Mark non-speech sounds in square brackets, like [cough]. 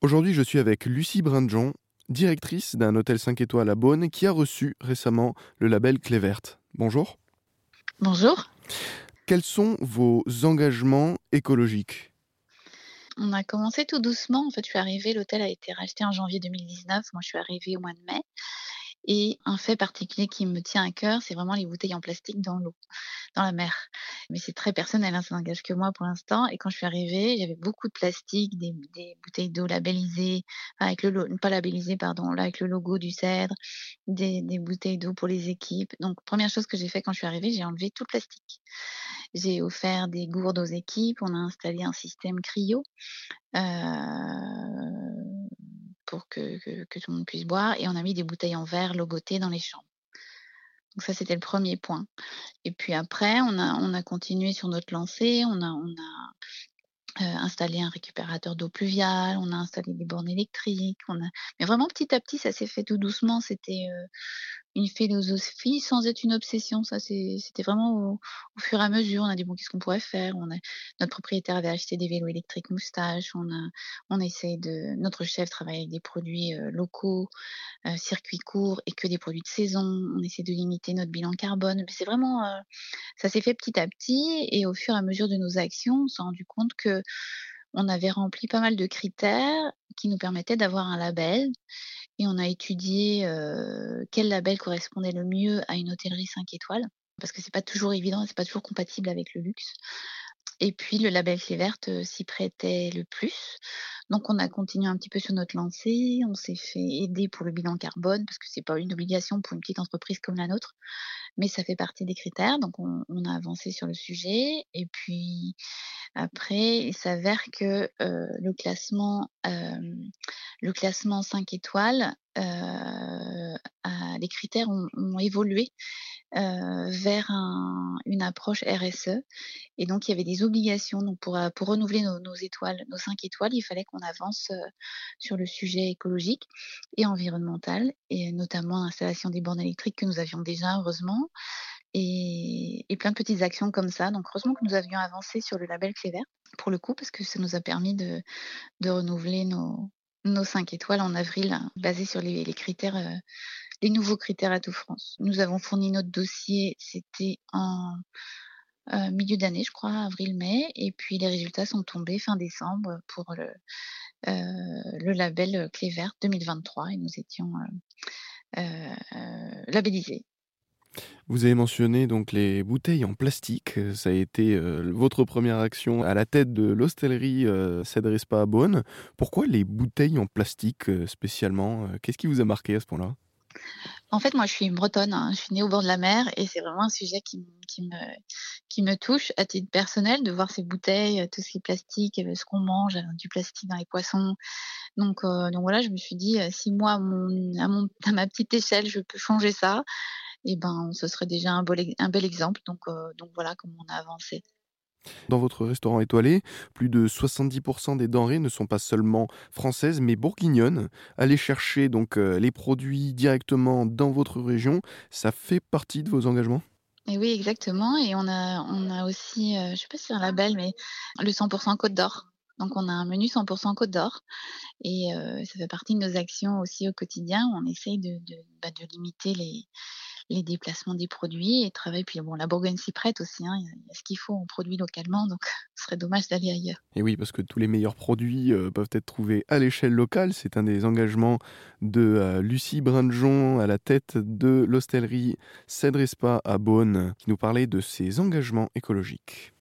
Aujourd'hui, je suis avec Lucie Brindjon, directrice d'un hôtel 5 étoiles à Beaune, qui a reçu récemment le label Clé Verte. Bonjour. Bonjour. Quels sont vos engagements écologiques? On a commencé tout doucement. En fait, je suis arrivée, l'hôtel a été racheté en janvier 2019. Moi, je suis arrivée au mois de mai. Et un fait particulier qui me tient à cœur, c'est vraiment les bouteilles en plastique dans l'eau, dans la mer. Mais c'est très personnel, hein, ça n'engage que moi pour l'instant. Et quand je suis arrivée, avait beaucoup de plastique, des, bouteilles d'eau labellisées, avec le pas labellisées, pardon, là avec le logo du Cèdre, des, des bouteilles d'eau pour les équipes. Donc première chose que j'ai fait quand je suis arrivée, j'ai enlevé tout le plastique. J'ai offert des gourdes aux équipes, on a installé un système cryo. euh, pour que, tout le monde puisse boire. Et on a mis des bouteilles en verre logotées dans les chambres. Donc ça, c'était le premier point. Et puis après, on a, on a continué sur notre lancée. On a, on a euh, installé un récupérateur d'eau pluviale. On a installé des bornes électriques. On a... Mais vraiment, petit à petit, ça s'est fait tout doucement. C'était euh, une philosophie sans être une obsession. Ça, c'était vraiment au, fur et à mesure. On a dit bon, qu'est-ce qu'on pourrait faire? On a notre propriétaire avait acheté des vélos électriques moustaches. On a, on de. Notre chef travaille avec des produits euh, locaux, euh, circuits courts et que des produits de saison. On essaie de limiter notre bilan carbone. Mais c'est vraiment, euh, ça s'est fait petit à petit et au fur et à mesure de nos actions, on s'est rendu compte que on avait rempli pas mal de critères qui nous permettaient d'avoir un label et on a étudié euh, quel label correspondait le mieux à une hôtellerie 5 étoiles, parce que c'est pas toujours évident, c'est pas toujours compatible avec le luxe. Et puis le label Clé Verte euh, s'y prêtait le plus. Donc on a continué un petit peu sur notre lancée, on s'est fait aider pour le bilan carbone, parce que c'est pas une obligation pour une petite entreprise comme la nôtre, mais ça fait partie des critères. Donc on, a avancé sur le sujet. Et puis après, il s'avère que euh, le classement, euh, le classement 5 étoiles, euh, les critères ont, évolué euh, vers un- une approche RSE. Et donc, il y avait des obligations. Donc, pour, euh, renouveler nos, étoiles, nos 5 étoiles, il fallait qu'on avance euh, sur le sujet écologique et environnemental, et notamment l'installation des bornes électriques que nous avions déjà, heureusement, et, plein de petites actions comme ça. Donc, heureusement que nous avions avancé sur le label Clé Vert, pour le coup, parce que ça nous a permis de, renouveler nos, 5 étoiles en avril, basés sur les, critères, les nouveaux critères à tout France. Nous avons fourni notre dossier, c'était en euh, milieu d'année, je crois, avril-mai, et puis les résultats sont tombés fin décembre pour le, euh, label Clé Verte 2023, et nous étions euh, labellisés. Vous avez mentionné donc les bouteilles en plastique. Ça a été votre première action à la tête de l'hostellerie euh, à Beaune. Pourquoi les bouteilles en plastique spécialement Qu'est-ce qui vous a marqué à ce point-là? En fait, moi, je suis une Bretonne, hein, je suis née au bord de la mer, et c'est vraiment un sujet qui, me, touche à titre personnel, de voir ces bouteilles, tout ce qui est plastique, euh, ce qu'on mange, euh, du plastique dans les poissons. Donc, euh, donc voilà, je me suis dit, si moi, [laughs] à, ma petite échelle, je peux changer ça, et ben, ce serait déjà un, bel, exemple. Donc, donc voilà comment on a avancé. Dans votre restaurant étoilé, plus de 70% des denrées ne sont pas seulement françaises mais bourguignonnes. Aller chercher donc euh, les produits directement dans votre région, ça fait partie de vos engagements? Oui, exactement. Et on a, on a aussi, euh, je sais pas si c'est un label, mais le 100% Côte d'Or. Donc on a un menu 100% Côte d'Or. Et euh, ça fait partie de nos actions aussi au quotidien. On essaye de, bah, de limiter les, les déplacements des produits et travailler. Puis bon, la Bourgogne s'y prête aussi. hein. Il y a- ce qu'il faut, on produit localement. Donc [laughs] ce serait dommage d'aller ailleurs. Et oui, parce que tous les meilleurs produits euh, peuvent être trouvés à l'échelle locale. C'est un des engagements de euh, Lucie Brindjon à la tête de l'hostellerie Cèdre Spa à Beaune, qui nous parlait de ses engagements écologiques.